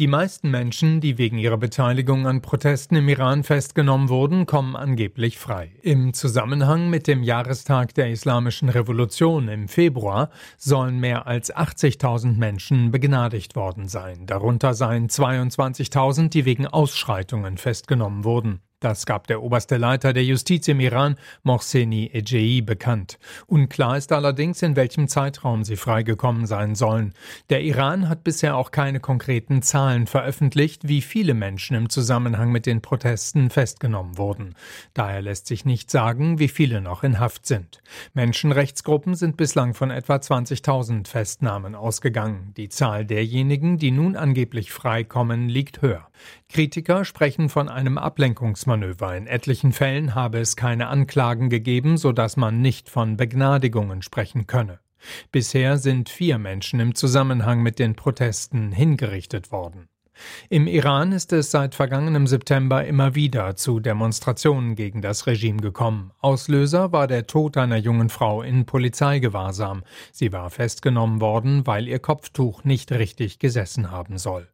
Die meisten Menschen, die wegen ihrer Beteiligung an Protesten im Iran festgenommen wurden, kommen angeblich frei. Im Zusammenhang mit dem Jahrestag der Islamischen Revolution im Februar sollen mehr als 80.000 Menschen begnadigt worden sein. Darunter seien 22.000, die wegen Ausschreitungen festgenommen wurden. Das gab der oberste Leiter der Justiz im Iran, Mohseni Ejei, bekannt. Unklar ist allerdings, in welchem Zeitraum sie freigekommen sein sollen. Der Iran hat bisher auch keine konkreten Zahlen veröffentlicht, wie viele Menschen im Zusammenhang mit den Protesten festgenommen wurden. Daher lässt sich nicht sagen, wie viele noch in Haft sind. Menschenrechtsgruppen sind bislang von etwa 20.000 Festnahmen ausgegangen. Die Zahl derjenigen, die nun angeblich freikommen, liegt höher. Kritiker sprechen von einem Ablenkungsmanöver. In etlichen Fällen habe es keine Anklagen gegeben, sodass man nicht von Begnadigungen sprechen könne. Bisher sind vier Menschen im Zusammenhang mit den Protesten hingerichtet worden. Im Iran ist es seit vergangenem September immer wieder zu Demonstrationen gegen das Regime gekommen. Auslöser war der Tod einer jungen Frau in Polizeigewahrsam. Sie war festgenommen worden, weil ihr Kopftuch nicht richtig gesessen haben soll.